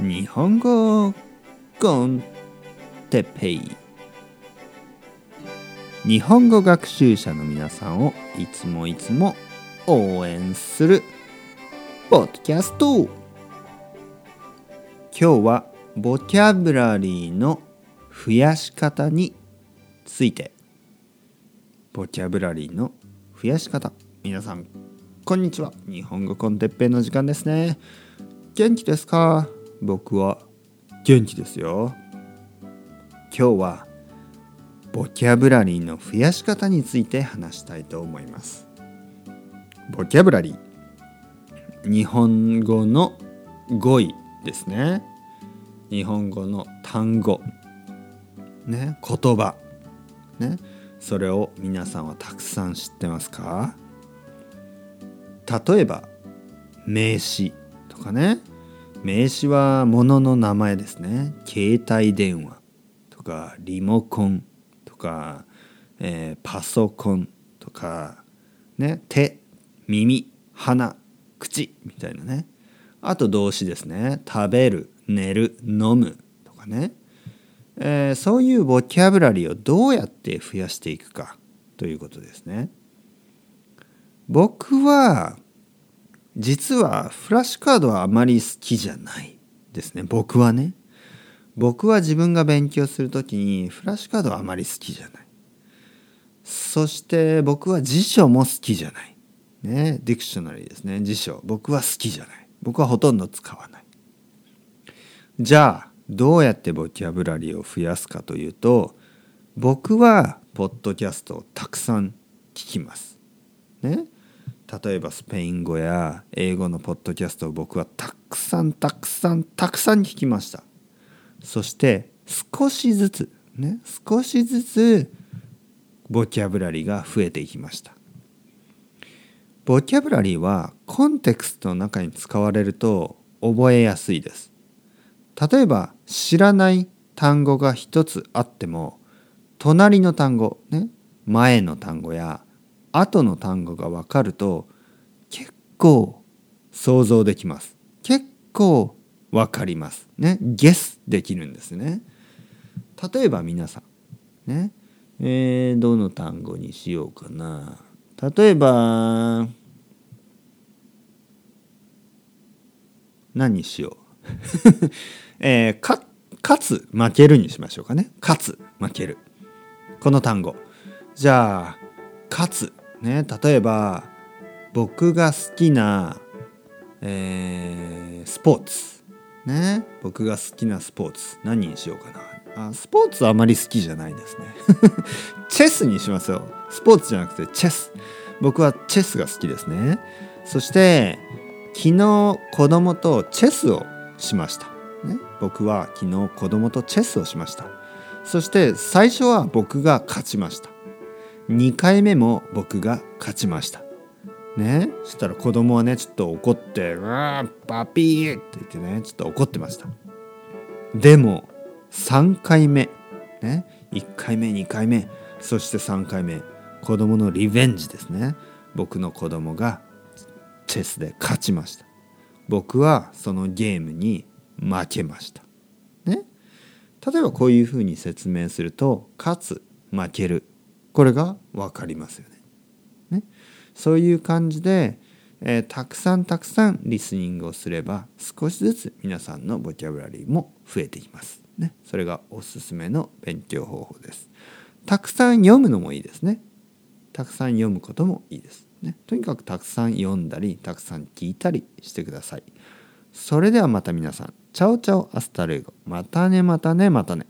日本語コンテペイ。日本語学習者の皆さんをいつもいつも応援するポッドキャスト。今日はボキャブラリーの増やし方について。ボキャブラリーの増やし方。皆さんこんにちは。日本語コンテッペイの時間ですね。元気ですか？僕は元気ですよ。今日はボキャブラリーの増やし方について話したいと思います。ボキャブラリー日本語の語彙ですね。日本語の単語。ね言葉。ねそれを皆さんはたくさん知ってますか？例えば名詞とかね。名詞は物の名前ですね。携帯電話とかリモコンとか、えー、パソコンとかね手耳鼻口みたいなね。あと動詞ですね。食べる寝る飲むとかね、えー、そういうボキャブラリーをどうやって増やしていくかということですね。僕は実はフラッシュカードはあまり好きじゃないですね。僕はね。僕は自分が勉強する時にフラッシュカードはあまり好きじゃない。そして僕は辞書も好きじゃない。ね。ディクショナリーですね。辞書。僕は好きじゃない。僕はほとんど使わない。じゃあどうやってボキャブラリーを増やすかというと僕はポッドキャストをたくさん聞きます。ね。例えばスペイン語や英語のポッドキャストを僕はたくさんたくさんたくさん聞きました。そして少しずつね少しずつボキャブラリーが増えていきました。ボキャブラリーはコンテクストの中に使われると覚えやすいです。例えば知らない単語が一つあっても隣の単語ね前の単語や後の単語が分かると結構想像できます。結構分かります。ね。ゲスできるんですね。例えば皆さん。ね。えー、どの単語にしようかな。例えば何にしよう。えー、か勝つ負けるにしましょうかね。勝つ負ける。この単語。じゃあ勝つ。ね例えば僕が好きな、えー、スポーツ。ね僕が好きなスポーツ。何にしようかな。あスポーツあまり好きじゃないですね。チェスにしますよ。スポーツじゃなくてチェス。僕はチェスが好きですね。そして昨日子供とチェスをしました、ね、僕は昨日子供とチェスをしました。そして最初は僕が勝ちました。2回目も僕が勝ちました。ね。そしたら子供はねちょっと怒って「うわパピー!」って言ってねちょっと怒ってました。でも3回目。ね。1回目2回目。そして3回目。子供のリベンジですね。僕の子供がチェスで勝ちました。僕はそのゲームに負けました。ね。例えばこういうふうに説明すると勝つ負ける。これが分かりますよね。ねそういう感じで、えー、たくさんたくさんリスニングをすれば少しずつ皆さんのボキャブラリーも増えていきます。ね、それがおすすめの勉強方法です。たくさん読むのもいいですね。たくさん読むこともいいです。ね、とにかくたくさん読んだりたくさん聞いたりしてください。それではまた皆さん。 chao chao hasta luego。またねまたねまたね。